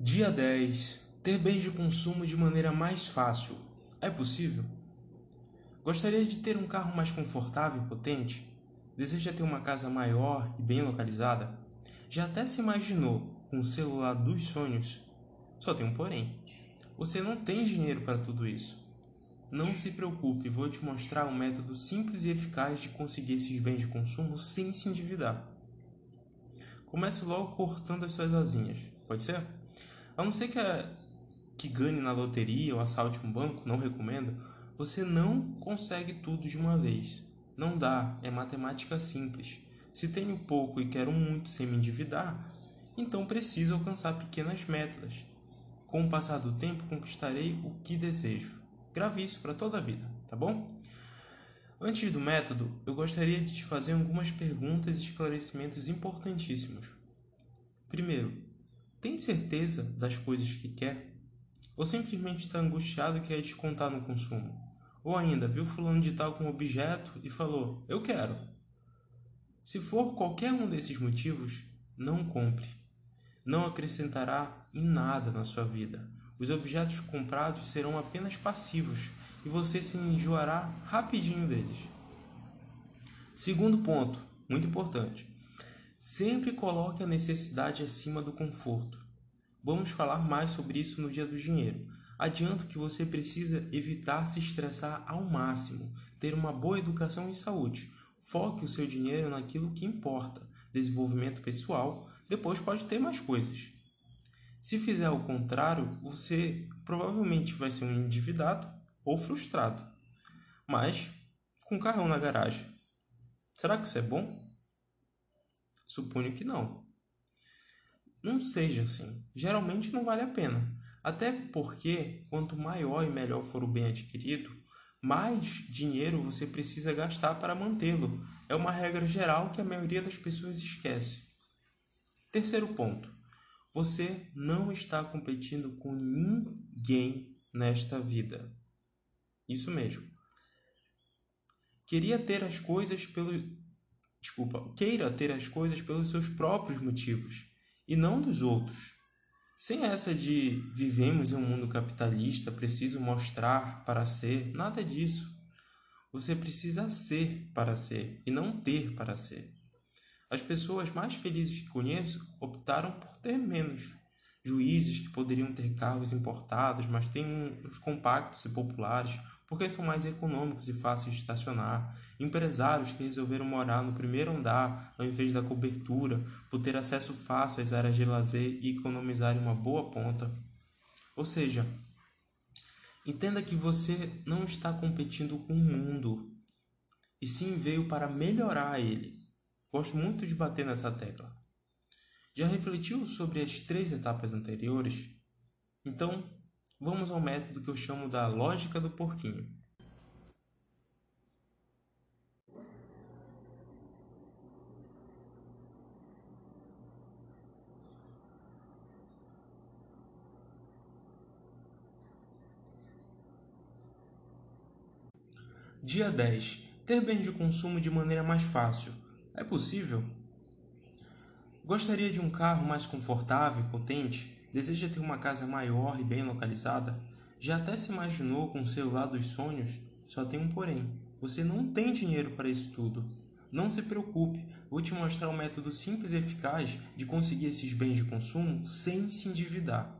Dia 10. Ter bens de consumo de maneira mais fácil. É possível? Gostaria de ter um carro mais confortável e potente? Deseja ter uma casa maior e bem localizada? Já até se imaginou com o celular dos sonhos? Só tem um porém. Você não tem dinheiro para tudo isso. Não se preocupe, vou te mostrar um método simples e eficaz de conseguir esses bens de consumo sem se endividar. Comece logo cortando as suas asinhas, pode ser? A não ser que, a, que ganhe na loteria ou assalte um banco, não recomendo, você não consegue tudo de uma vez. Não dá, é matemática simples. Se tenho pouco e quero muito sem me endividar, então preciso alcançar pequenas metas. Com o passar do tempo, conquistarei o que desejo. Grave isso para toda a vida, tá bom? Antes do método, eu gostaria de te fazer algumas perguntas e esclarecimentos importantíssimos. Primeiro, tem certeza das coisas que quer? Ou simplesmente está angustiado e quer descontar no consumo? Ou ainda, viu fulano de tal com objeto e falou, eu quero. Se for qualquer um desses motivos, não compre. Não acrescentará em nada na sua vida. Os objetos comprados serão apenas passivos e você se enjoará rapidinho deles. Segundo ponto, muito importante. Sempre coloque a necessidade acima do conforto. Vamos falar mais sobre isso no dia do dinheiro. Adianto que você precisa evitar se estressar ao máximo, ter uma boa educação e saúde. Foque o seu dinheiro naquilo que importa, desenvolvimento pessoal, depois pode ter mais coisas. Se fizer o contrário, você provavelmente vai ser um endividado ou frustrado. Mas com carrão na garagem. Será que isso é bom? Suponho que não. Não seja assim. Geralmente não vale a pena. Até porque, quanto maior e melhor for o bem adquirido, mais dinheiro você precisa gastar para mantê-lo. É uma regra geral que a maioria das pessoas esquece. Terceiro ponto. Você não está competindo com ninguém nesta vida. Isso mesmo. Queria ter as coisas pelo desculpa, queira ter as coisas pelos seus próprios motivos e não dos outros. Sem essa de vivemos em um mundo capitalista, preciso mostrar para ser, nada disso. Você precisa ser para ser e não ter para ser. As pessoas mais felizes que conheço optaram por ter menos. Juízes que poderiam ter carros importados, mas têm uns compactos e populares, porque são mais econômicos e fáceis de estacionar. Empresários que resolveram morar no primeiro andar ao invés da cobertura, por ter acesso fácil às áreas de lazer e economizarem uma boa ponta. Ou seja, entenda que você não está competindo com o mundo, e sim veio para melhorar ele. Gosto muito de bater nessa tecla. Já refletiu sobre as três etapas anteriores? Então, vamos ao método que eu chamo da lógica do porquinho. Dia 10. Ter bens de consumo de maneira mais fácil. É possível? Gostaria de um carro mais confortável e potente? Deseja ter uma casa maior e bem localizada? Já até se imaginou com o celular dos sonhos? Só tem um porém. Você não tem dinheiro para isso tudo. Não se preocupe, vou te mostrar um método simples e eficaz de conseguir esses bens de consumo sem se endividar.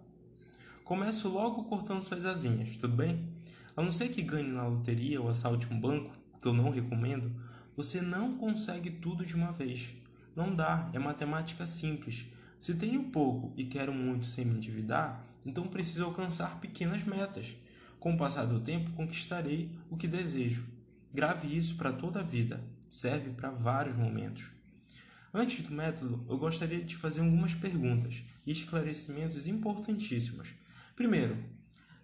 Começo logo cortando suas asinhas, tudo bem? A não ser que ganhe na loteria ou assalte um banco, que eu não recomendo, você não consegue tudo de uma vez. Não dá, é matemática simples. Se tenho pouco e quero muito sem me endividar, então preciso alcançar pequenas metas. Com o passar do tempo, conquistarei o que desejo. Grave isso para toda a vida. Serve para vários momentos. Antes do método, eu gostaria de te fazer algumas perguntas e esclarecimentos importantíssimos. Primeiro,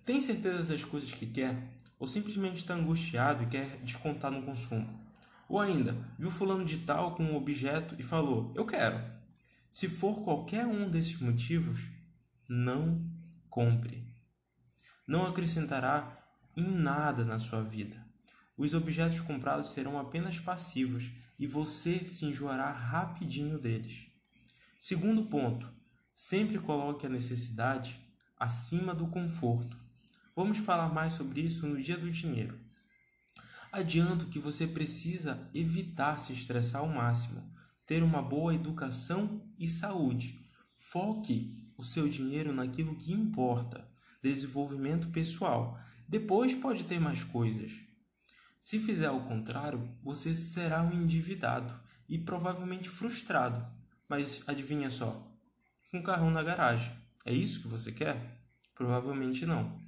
tem certeza das coisas que quer? Ou simplesmente está angustiado e quer descontar no consumo? Ou ainda, viu fulano de tal com um objeto e falou, eu quero. Se for qualquer um desses motivos, não compre. Não acrescentará em nada na sua vida. Os objetos comprados serão apenas passivos e você se enjoará rapidinho deles. Segundo ponto, Sempre coloque a necessidade acima do conforto. Vamos falar mais sobre isso no dia do dinheiro. Adianto que você precisa evitar se estressar ao máximo, ter uma boa educação e saúde. Foque o seu dinheiro naquilo que importa, desenvolvimento pessoal. Depois pode ter mais coisas. Se fizer o contrário, você será um endividado e provavelmente frustrado. Mas adivinha só, um carrão na garagem. É isso que você quer? Provavelmente não.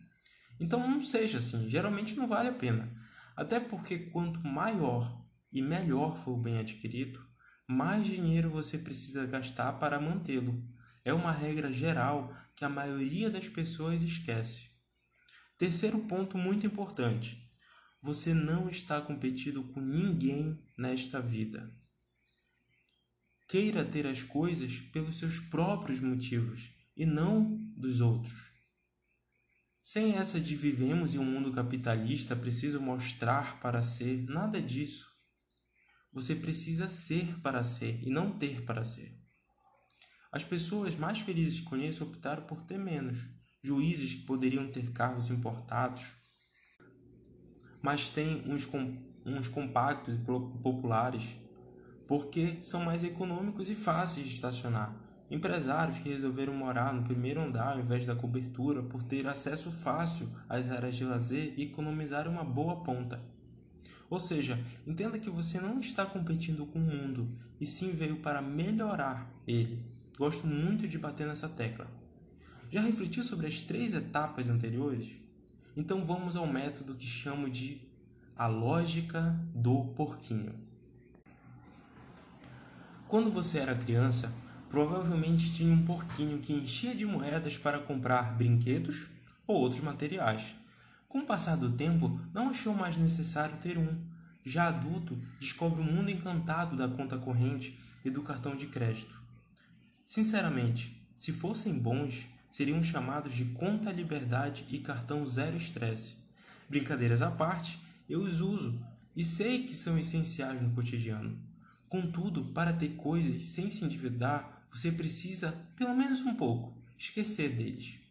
Então não seja assim, geralmente não vale a pena. Até porque quanto maior e melhor for o bem adquirido, mais dinheiro você precisa gastar para mantê-lo. É uma regra geral que a maioria das pessoas esquece. Terceiro ponto muito importante: você não está competindo com ninguém nesta vida. Queira ter as coisas pelos seus próprios motivos e não dos outros. Sem essa de vivemos em um mundo capitalista, preciso mostrar para ser, nada disso. Você precisa ser para ser e não ter para ser. As pessoas mais felizes que conheço optaram por ter menos. Juízes que poderiam ter carros importados, mas têm uns, com, uns compactos populares porque são mais econômicos e fáceis de estacionar. Empresários que resolveram morar no primeiro andar ao invés da cobertura por ter acesso fácil às áreas de lazer e economizar uma boa ponta. Ou seja, entenda que você não está competindo com o mundo, e sim veio para melhorar ele. Gosto muito de bater nessa tecla. Já refletiu sobre as três etapas anteriores? Então vamos ao método que chamo de a lógica do porquinho. Quando você era criança, provavelmente tinha um porquinho que enchia de moedas para comprar brinquedos ou outros materiais. Com o passar do tempo, não achou mais necessário ter um. Já adulto, descobre o mundo encantado da conta corrente e do cartão de crédito. Sinceramente, se fossem bons, seriam chamados de conta liberdade e cartão zero estresse. Brincadeiras à parte, eu os uso e sei que são essenciais no cotidiano. Contudo, para ter coisas sem se endividar, você precisa, pelo menos um pouco, esquecer deles.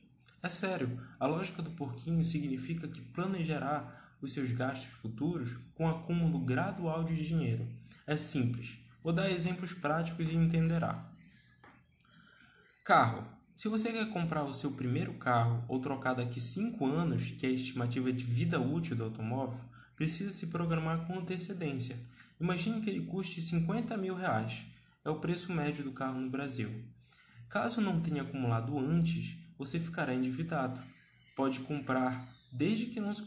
É sério, a lógica do porquinho significa que planejará os seus gastos futuros com acúmulo gradual de dinheiro. É simples. Vou dar exemplos práticos e entenderá. Carro. Se você quer comprar o seu primeiro carro ou trocar daqui 5 anos, que é a estimativa de vida útil do automóvel, precisa se programar com antecedência Imagine que ele custe 50 mil reais. É o preço médio do carro no Brasil. Caso não tenha acumulado antes, você ficará endividado. Pode comprar desde que não, se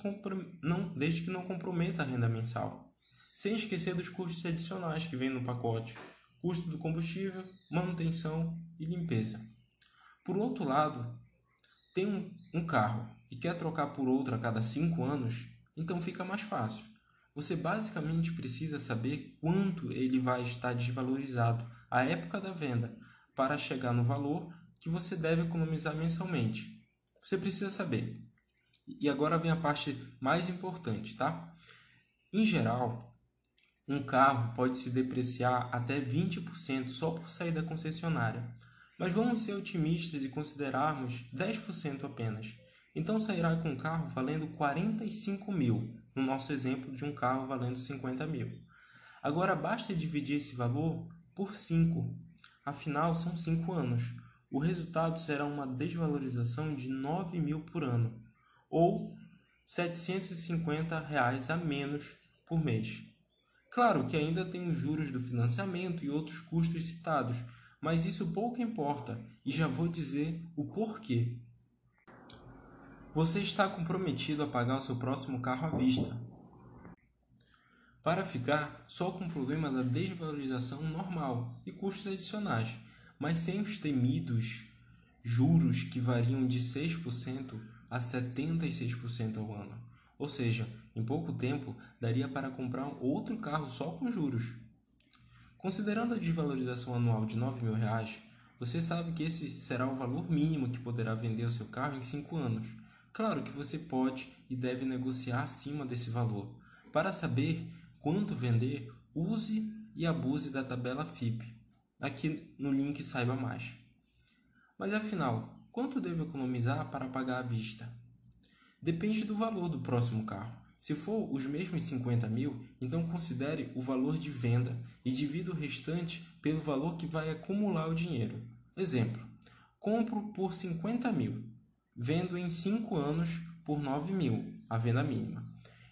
não, desde que não comprometa a renda mensal. Sem esquecer dos custos adicionais que vêm no pacote. Custo do combustível, manutenção e limpeza. Por outro lado, tem um, um carro e quer trocar por outro a cada 5 anos, então fica mais fácil você basicamente precisa saber quanto ele vai estar desvalorizado à época da venda para chegar no valor que você deve economizar mensalmente. Você precisa saber. E agora vem a parte mais importante, tá? Em geral, um carro pode se depreciar até 20% só por sair da concessionária. Mas vamos ser otimistas e considerarmos 10% apenas. Então sairá com um carro valendo 45 mil, no nosso exemplo de um carro valendo 50 mil. Agora basta dividir esse valor por 5, afinal são 5 anos. O resultado será uma desvalorização de 9 mil por ano, ou 750 reais a menos por mês. Claro que ainda tem os juros do financiamento e outros custos citados, mas isso pouco importa e já vou dizer o porquê. Você está comprometido a pagar o seu próximo carro à vista. Para ficar só com o problema da desvalorização normal e custos adicionais, mas sem os temidos juros que variam de 6% a 76% ao ano. Ou seja, em pouco tempo daria para comprar outro carro só com juros. Considerando a desvalorização anual de 9 mil reais, você sabe que esse será o valor mínimo que poderá vender o seu carro em 5 anos Claro que você pode e deve negociar acima desse valor. Para saber quanto vender, use e abuse da tabela FIP. Aqui no link saiba mais. Mas afinal, quanto devo economizar para pagar à vista? Depende do valor do próximo carro. Se for os mesmos 50 mil, então considere o valor de venda e divida o restante pelo valor que vai acumular o dinheiro. Exemplo: compro por 50 mil, vendo em 5 anos por 9 mil, a venda mínima.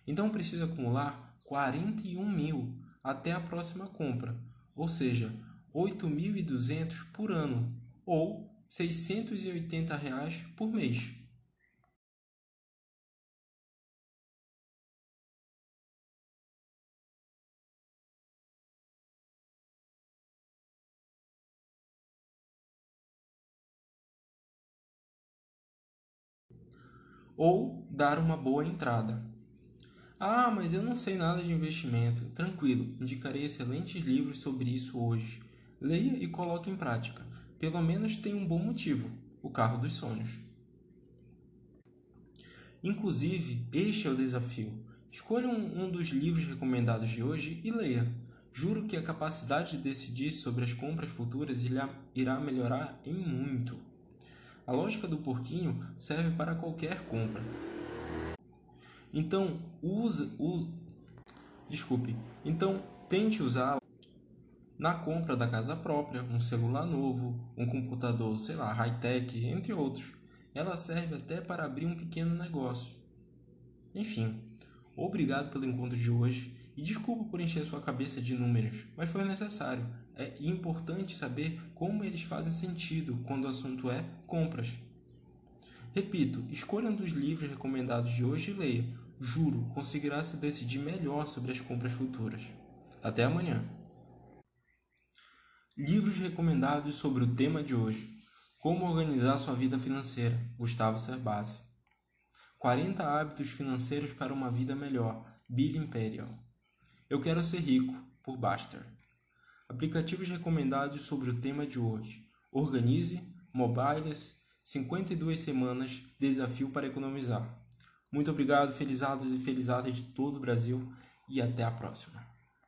Então preciso acumular 41 mil até a próxima compra, ou seja, 8.200 por ano ou 680 reais por mês. Ou dar uma boa entrada. Ah, mas eu não sei nada de investimento. Tranquilo, indicarei excelentes livros sobre isso hoje. Leia e coloque em prática. Pelo menos tem um bom motivo: o carro dos sonhos. Inclusive, este é o desafio. Escolha um, um dos livros recomendados de hoje e leia. Juro que a capacidade de decidir sobre as compras futuras irá melhorar em muito. A lógica do porquinho serve para qualquer compra. Então, use, use desculpe. Então, tente usá-la na compra da casa própria, um celular novo, um computador, sei lá, high-tech, entre outros. Ela serve até para abrir um pequeno negócio. Enfim, obrigado pelo encontro de hoje e desculpa por encher sua cabeça de números, mas foi necessário. É importante saber como eles fazem sentido quando o assunto é compras. Repito, escolha um dos livros recomendados de hoje e leia. Juro, conseguirá se decidir melhor sobre as compras futuras. Até amanhã! Livros recomendados sobre o tema de hoje: Como organizar sua vida financeira, Gustavo Cerbasi. 40 hábitos financeiros para uma vida melhor, Bill Imperial. Eu quero ser rico, por Baster. Aplicativos recomendados sobre o tema de hoje: Organize, Mobiles, 52 semanas, desafio para economizar. Muito obrigado, felizados e felizadas de todo o Brasil, e até a próxima.